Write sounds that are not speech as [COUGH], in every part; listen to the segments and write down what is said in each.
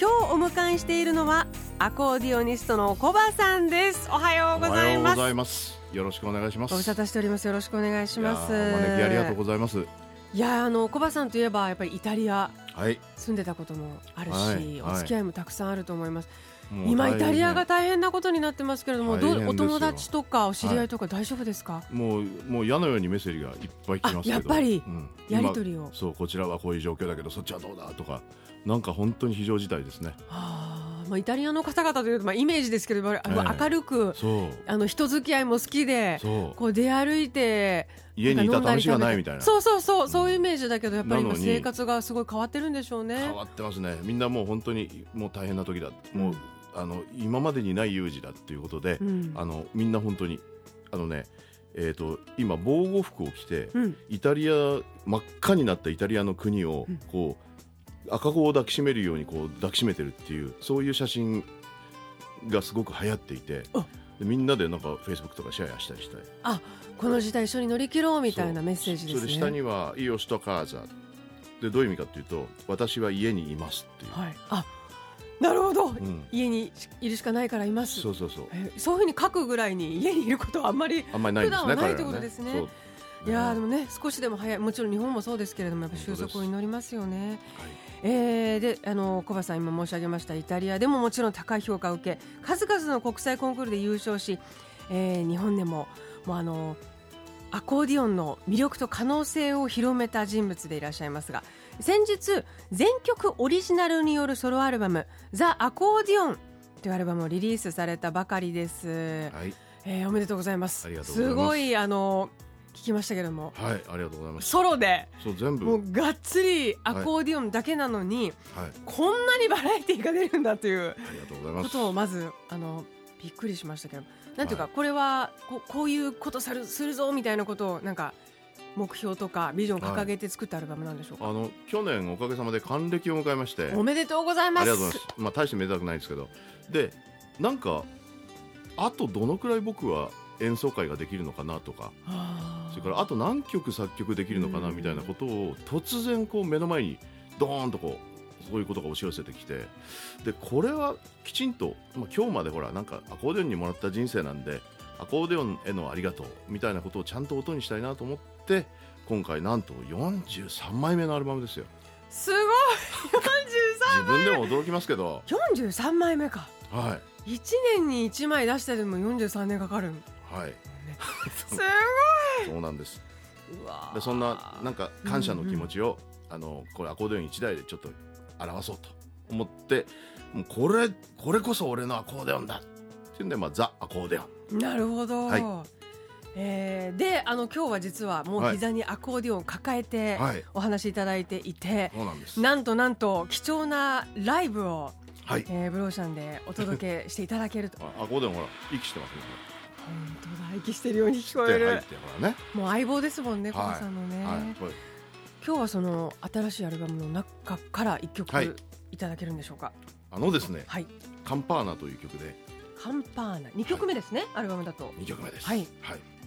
今日お迎えしているのはアコーディオニストのコバさんです。おはようございます。おはようございます。よろしくお願いします。ご無沙汰しております。よろしくお願いします。招きありがとうございます。いやーあのコバさんといえばやっぱりイタリアはい。住んでたこともあるし、はい。お付き合いもたくさんあると思います、もう今イタリアが大大変なことになってますけれどもどうお友達とかお知り合いとか大丈夫ですか、変もうもう矢のようにメッセージがいっぱい来ますやっぱりうん。やり取りを。今そうこちらはこういう状況だけどそっちはどうだとかなんか本当に非常事態ですね。はあまあ、イタリアの方々というと、まあ、イメージですけれども、あのええ。明るくあの人付き合いも好きでこう出歩いて家にいた試しがないみたいな。そうそうそうそういうイメージだけどやっぱり今生活がすごい変わってるんでしょうね。変わってますね。みんなもう本当にもう大変な時だ。もう、あの今までにない有事だっていうことで、うん。あのみんな本当にあのねえー、と今防護服を着て、うん。イタリア真っ赤になったイタリアの国をうん。こう、赤子を抱きしめるようにこう抱きしめてるっていうそういう写真がすごく流行っていてみんなでなんかフェイスブックとかシェアしたりしてこの時代一緒に乗り切ろうみたいなメッセージですね。それで下には「イオストカーザ」でどういう意味かっていうと「私は家にいます」っていう、はい。あなるほど、うん、家にいるしかないからいます。そうそうそう。えそういうふうに書くぐらいに家にいることはあんまりあんまりないんですね普段はないってことですね。そう。いやーでもね少しでも早いもちろん日本もそうですけれどもやっぱ収束を祈りますよね。はいえー、であの小葉さん今申し上げましたイタリアでももちろん高い評価を受け数々の国際コンクールで優勝し、えー日本でももうあのアコーディオンの魅力と可能性を広めた人物でいらっしゃいますが先日全曲オリジナルによるソロアルバム「ザ・アコーディオン」というアルバムをリリースされたばかりです。はい、えーおめでとうございます。ありがとうございます。ごいあの聞きましたけども、はい、ありがとうございます。ソロで。そう全部。もうがっつりアコーディオンだけなのに、はい、こんなにバラエティーが出るんだというありがとうございます。ことをまずあのびっくりしましたけど、なんていうか、はい。これはこうこういうことさるするぞみたいなことをなんか目標とかビジョンを掲げて作ったアルバムなんでしょうか？あの去年おかげさまで還暦を迎えましておめでとうございます。ありがとうございます。まあ大してめでたくないですけど、でなんかあとどのくらい僕は演奏会ができるのかなとか、それからあと何曲作曲できるのかなうんみたいなことを突然こう目の前にドーンとこうそういうことが押し寄せてきて、でこれはきちんと、まあ、今日までほらなんかアコーディオンにもらった人生なんで。アコーディオンへのありがとうみたいなことをちゃんと音にしたいなと思って今回なんと43枚目のアルバムですよ。すごい！[LAUGHS] 自分でも驚きますけど。四十三枚目か。はい。一年に一枚出してでも四十三年かかる。はい。[LAUGHS] すそうなんです。でそんななんか感謝の気持ちを、あのこれアコーディオン1台でちょっと表そうと思ってもうこれこれこそ俺のアコーディオンだっていうんで、まあ、ザ・アコーディオンなるほど。はえーであの今日は実はもう膝にアコーディオンを抱えてはい。お話しいただいていて、そうなんとなんと貴重なライブを、はい。えーブローシャンでお届けしていただけると。[LAUGHS] あアコーディオンほら息してますね。本当だ息してるように聞こえる。ね。もう相棒ですもんね、はい。コバさんのね、はい。今日はその新しいアルバムの中から一曲、はい。い、ただけるんでしょうか？あのですねはい「カンパーナ」という曲でカンパーナ。二曲目ですね、アルバムだと。2曲目です。はい、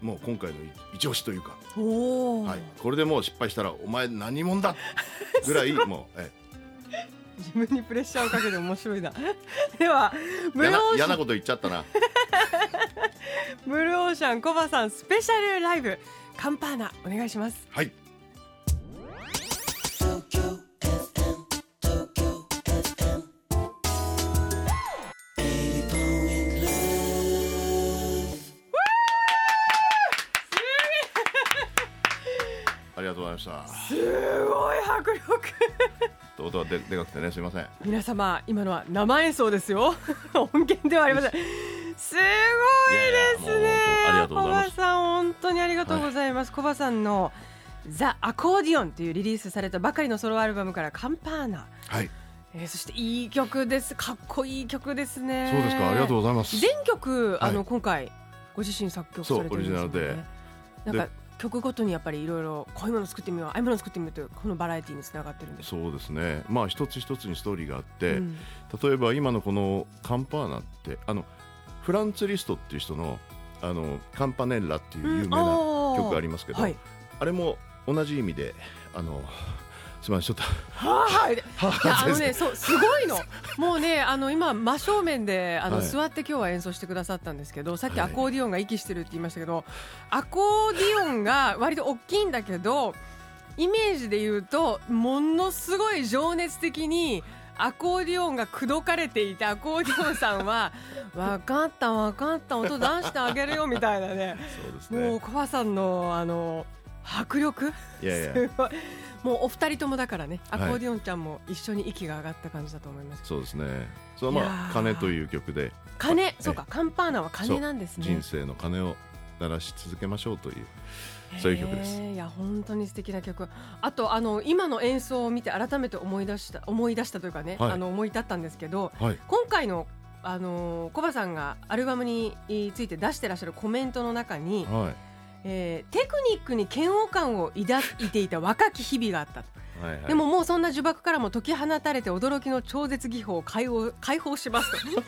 もう今回の一押しというか、おお、はい、これでもう失敗したらお前何者だ？[LAUGHS] ぐらいもう、え自分にプレッシャーをかけて面白いな。[LAUGHS] ではブルー嫌なオーシャン。嫌なこと言っちゃったな。[LAUGHS] ブルーオーシャンコバさんスペシャルライブ。カンパーナお願いします。はいりがとうございました。すごい迫力。音はででかくてねすいません。皆様今のは生演奏ですよ。[LAUGHS] 音源ではありません。すごいですね。コバさん本当にありがとうございます、コバさんのザ・アコーディオンというリリースされたばかりのソロアルバムからカンパーナ、はい。えー、そしていい曲です。かっこいい曲ですね。そうですか。ありがとうございます。全曲あの、はい。今回ご自身作曲されてるんですよね。そうオリジナルで。なんか曲ごとにやっぱりいろいろこういうもの作ってみようああいうもの作ってみようというこのバラエティーにつながってるんです。そうですね。まあ一つ一つにストーリーがあって、うん。例えば今のこのカンパーナってあのフランツ・リストっていう人のあのカンパネッラっていう有名な曲がありますけど、はい。あれも同じ意味であのすみませんちょっとはい [LAUGHS] あのねそうすごいの。[LAUGHS] もうねあの今真正面であの、はい。座って今日は演奏してくださったんですけどさっきはい。アコーディオンが息してるって言いましたけど、アコーディオンが割と大きいんだけどイメージで言うとものすごい情熱的にアコーディオンが口説かれていてアコーディオンさんは「[LAUGHS] 分かった分かった音出してあげるよ」みたいなね。そうですもうねコバさんのあの迫力？いやいや。すごい。もうお二人ともだからねアはい。コーディオンちゃんも一緒に息が上がった感じだと思います、そうですね。そのいやまあー「鐘」という曲で。鐘？えそうかカンパーナは鐘なんですね。人生の鐘を鳴らし続けましょうというそういう曲です。いや本当に素敵な曲。あとあの今の演奏を見て改めて思い出した思い出したというかね、はい。あの思い立ったんですけどはい。今回のあのコバさんがアルバムについて出してらっしゃるコメントの中に、はいえーテクニックに嫌悪感を抱いていた若き日々があったと。はいはい。でももうそんな呪縛からも解き放たれて驚きの超絶技法を解放解放しますと。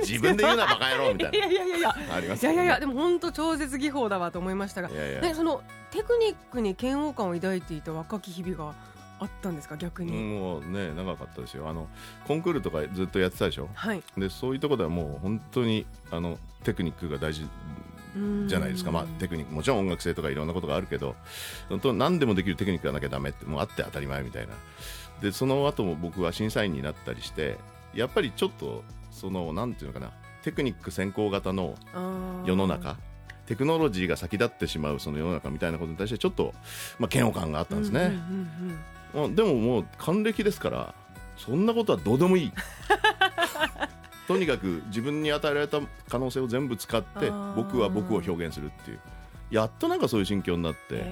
自分で言うなバカ野郎みたいいやいやいやいや。なありますいやいやいやねでも本当超絶技法だわと思いましたがいやいや。ねそのテクニックに嫌悪感を抱いていた若き日々があったんですか逆に、もうね長かったですよ。あのコンクールとかずっとやってたでしょ？はい。でそういうところではもう本当にあのテクニックが大事じゃないですか、まあ、テクニックもちろん音楽性とかいろんなことがあるけど本当何でもできるテクニックがなきゃダメってもうあって当たり前みたいな。でその後も僕は審査員になったりしてやっぱりちょっとそのなんていうのかなテクニック先行型の世の中テクノロジーが先立ってしまうその世の中みたいなことに対してちょっと、まあ、嫌悪感があったんですね、うん。うんでももう還暦ですからそんなことはどうでもいいとにかく自分に与えられた可能性を全部使って僕は僕を表現するっていう。やっとなんかそういう心境になって、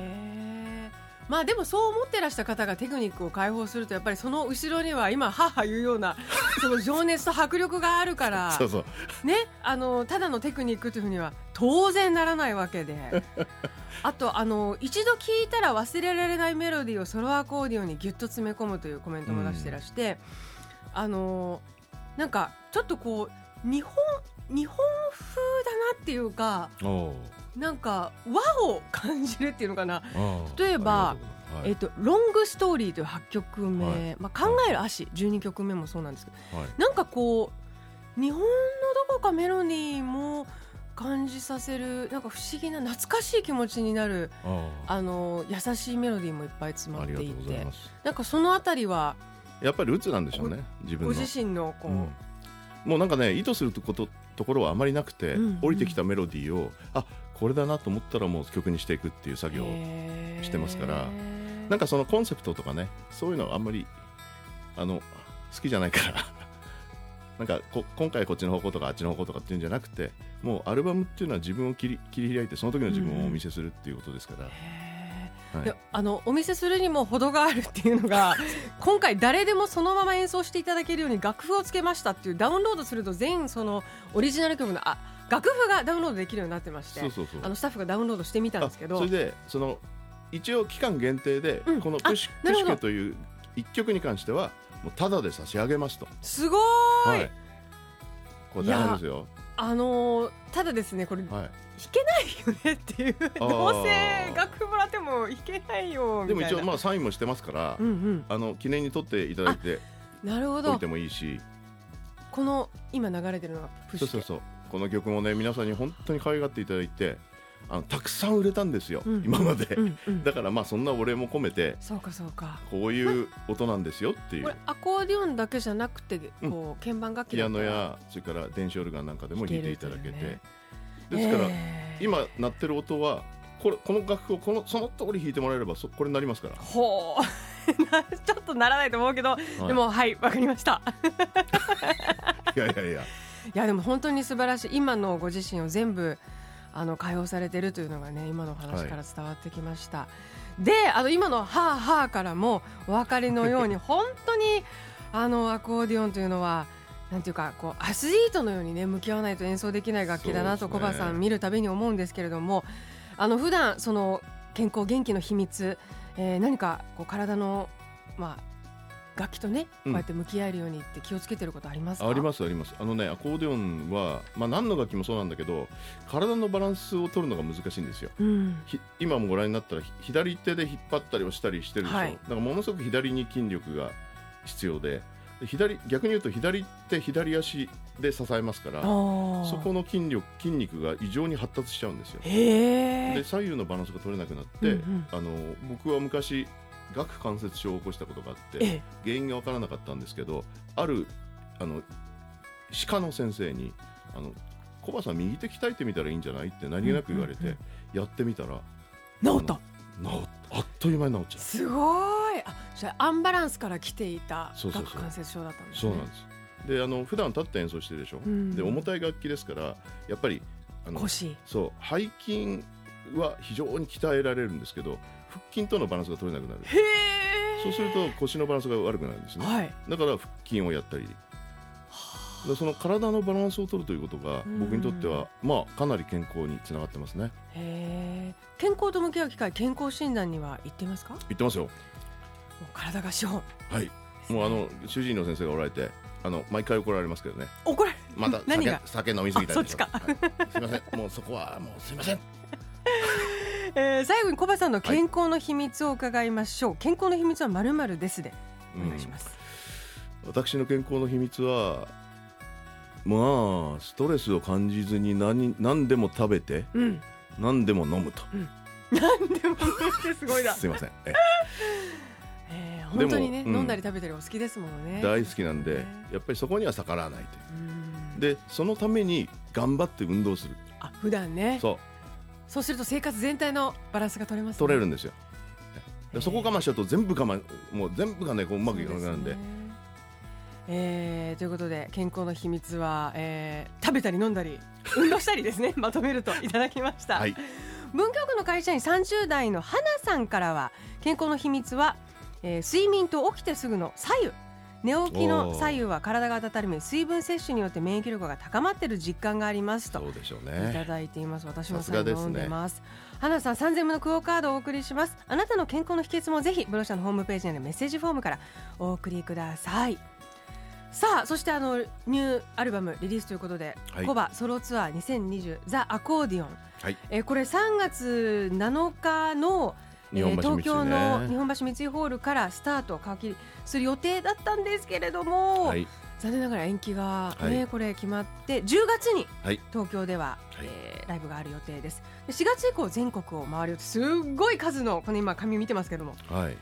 まあでもそう思ってらした方がテクニックを解放するとやっぱりその後ろには今母言うような [LAUGHS] その情熱と迫力があるからそうそう。ねあのただのテクニックというふうには当然ならないわけで。[LAUGHS] あとあの一度聴いたら忘れられないメロディーをソロアコーディオンにギュッと詰め込むというコメントも出してらして、あのなんかちょっとこう日本日本風だなっていうかおなんか和を感じるっていうのかな。ー例えばえっと「ロングストーリー」という8曲目、はい。まあ、考える足12曲目もそうなんですけどはい。なんかこう日本のどこかメロディーも感じさせるなんか不思議な懐かしい気持ちになるああ。の優しいメロディーもいっぱい詰まっていてなんかそのあたりはやっぱりルーツなんでしょうね自分の。ご自身のこう、うんもうなんかね意図することところはあまりなくて、うんうん。降りてきたメロディーをあこれだなと思ったらもう曲にしていくっていう作業をしてますからなんかそのコンセプトとかねそういうのはあんまりあの好きじゃないから [LAUGHS] なんかこ今回こっちの方向とかあっちの方向とかっていうんじゃなくてもうアルバムっていうのは自分を切り切り開いてその時の自分をお見せするっていうことですから、へはい。あのお見せするにも程があるっていうのが [LAUGHS] 今回誰でもそのまま演奏していただけるように楽譜をつけましたっていうダウンロードすると全そのオリジナル曲のあ楽譜がダウンロードできるようになってましてあのスタッフがダウンロードしてみたんですけどあそれでその一応期間限定で、うん。このプシプシケという一曲に関してはもうタダで差し上げますと、すごーい、これ大変ですよあのーただですねこれ弾はい。けないよねっていうー。どうせ楽譜もらっても弾けないよみたいな。でも一応まあサインもしてますから、うんうん。あの記念に撮っていただいてなるほど。おいてもいいし。この今流れてるのがプッシュそうそうそう。この曲もね皆さんに本当に可愛がっていただいてあのたくさん売れたんですよ、うん。今まで、うんうん。だからまあそんなお礼も込めてそうかそうか。こういう音なんですよっていう。これアコーディオンだけじゃなくてこう鍵盤楽器ピアノやそれから電子オルガンなんかでも弾いていただけて、弾けるですから、えー今鳴ってる音はこれこの楽譜をこのその通り弾いてもらえればそこれになりますから、ほう。な [LAUGHS] ちょっとならないと思うけど、はい。でもはいわかりました。[LAUGHS] いやいやいや。いやでも本当に素晴らしい。今のご自身を全部あの解放されてるというのがね今のお話から伝わってきました、であの今の「はあはあ」からもお分かりのように [LAUGHS] 本当にあのアコーディオンというのはなんていうかこうアスリートのようにね向き合わないと演奏できない楽器だなとそうですね。小葉さん見るたびに思うんですけれどもあの普段その健康元気の秘密、えー何かこう体のまあ楽器とねこううんやって向き合えるようにって気をつけてることありますか、ありますあります。あのねアコーディオンは、まあ、何の楽器もそうなんだけど体のバランスを取るのが難しいんですよ。うん。ひ今もご覧になったらひ左手で引っ張ったり押したりしてるでしょ、はい。だからものすごく左に筋力が必要でで左逆に言うと左手左足で支えますからそこの筋力筋肉が異常に発達しちゃうんですよ。で左右のバランスが取れなくなって、うんうん。あの僕は昔顎関節症を起こしたことがあってええ。原因が分からなかったんですけどあるあの歯科の先生に「あのコバさん右手鍛えてみたらいいんじゃない?」って何気なく言われて、やってみたら治った。治っあっという間に治っちゃう。すごい。あじゃあアンバランスから来ていた顎関節症だったんですね。そうなんです。であの普段立って演奏してるでしょ、うん。で重たい楽器ですからやっぱりあの腰。そう背筋は非常に鍛えられるんですけど腹筋とのバランスが取れなくなる。そうすると腰のバランスが悪くなるんですね、はい。だから腹筋をやったり。でその体のバランスを取るということがうん。僕にとってはまあかなり健康につながってますね。健康と向き合う機会健康診断には行っていますか？もう言ってますよ。体が資本。はい。もうあの主治医の先生がおられてあの毎回怒られますけどね。怒られまた [LAUGHS] 何が？酒酒飲みすぎたりはい。すいません。もうそこはもうすいませんえー最後にコバさんの健康の秘密を伺いましょう、健康の秘密はまるまるですでお願いします、私の健康の秘密はまあストレスを感じずに何何でも食べてうん、何でも飲むと。なん。[LAUGHS] でもってすごいな、[LAUGHS] すいません。ええ。[LAUGHS] ー、本当にね、飲んだり食べたりお好きですものね。大好きなんでね。やっぱりそこには逆らわないとうん。でそのために頑張って運動する。あ普段ね。そうそうすると生活全体のバランスが取れます、ね、取れるんですよ。でそこ我慢しちゃうと全部我慢もう全部がねこううまくいかなくなるんで。ねえーということで健康の秘密は、えー食べたり飲んだり運動したりですね。[LAUGHS] まとめるといただきました、はい。文京区の会社員30代の花さんからは健康の秘密は、えー睡眠と起きてすぐの左右寝起きの左右は体が温め水分摂取によって免疫力が高まっている実感がありますとそうでしょういたねだいています。私もさすがですね。飲んでます。花さん3000分のクオカードをお送りします。あなたの健康の秘訣もぜひブロシャのホームページにあるメッセージフォームからお送りください。さあそしてあのニューアルバムリリースということで、はい。コバソロツアー2020ザ・アコーディオン、はい。えーこれ3月7日の日本橋東京の日ね本橋三井ホールからスタートを皮切りする予定だったんですけれども、はい。残念ながら延期が、はい。ねこれ決まって10月にはい。東京では、はい。えーライブがある予定です。で4月以降全国を回るよすっごい数のこの今紙見てますけども、はい。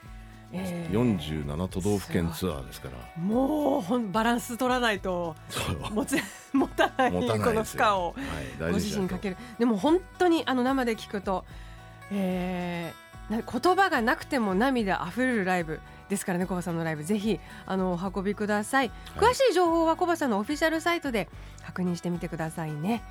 えー47都道府県ツアーですから。もうほんバランス取らないと持つ [LAUGHS] 持たないこの負荷をはい。大ご事自身にかける。でも本当にあの生で聞くと、えーな言葉がなくても涙あふれるライブですからねコバさんのライブ。ぜひあのお運びください、はい。詳しい情報はコバさんのオフィシャルサイトで確認してみてくださいね。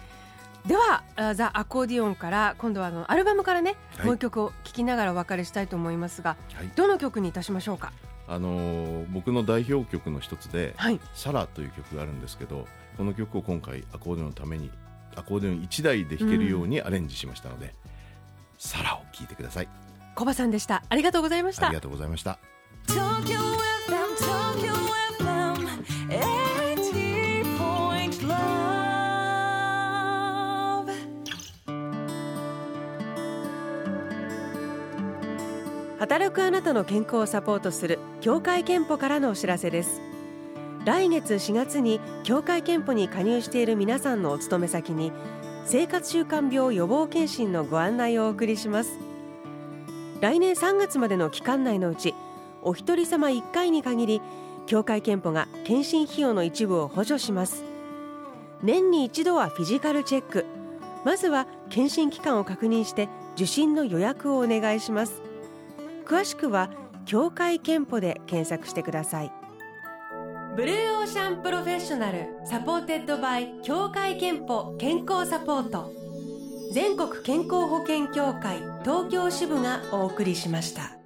ではあザ・アコーディオンから今度はあのアルバムからね、はい。もう一曲を聴きながらお別れしたいと思いますがはい。どの曲にいたしましょうか？あのー僕の代表曲の一つではい「サラ」という曲があるんですけどこの曲を今回アコーディオンのためにアコーディオン1台で弾けるようにアレンジしましたので「サラ」を聴いてくださいコバさんでした。ありがとうございました。ありがとうございました。東京 FM 東京 FM 80.love 働くあなたの健康をサポートする協会憲法からのお知らせです。来月4月に協会憲法に加入している皆さんのお勤め先に生活習慣病予防検診のご案内をお送りします来年3月までの期間内のうちお一人様1回に限り協会憲法が検診費用の一部を補助します。年に一度はフィジカルチェック。まずは検診期間を確認して受診の予約をお願いします。詳しくは協会けんぽで検索してください。 Blue Ocean Professional supported by 協会けんぽ健康サポート。全国健康保険協会東京支部がお送りしました。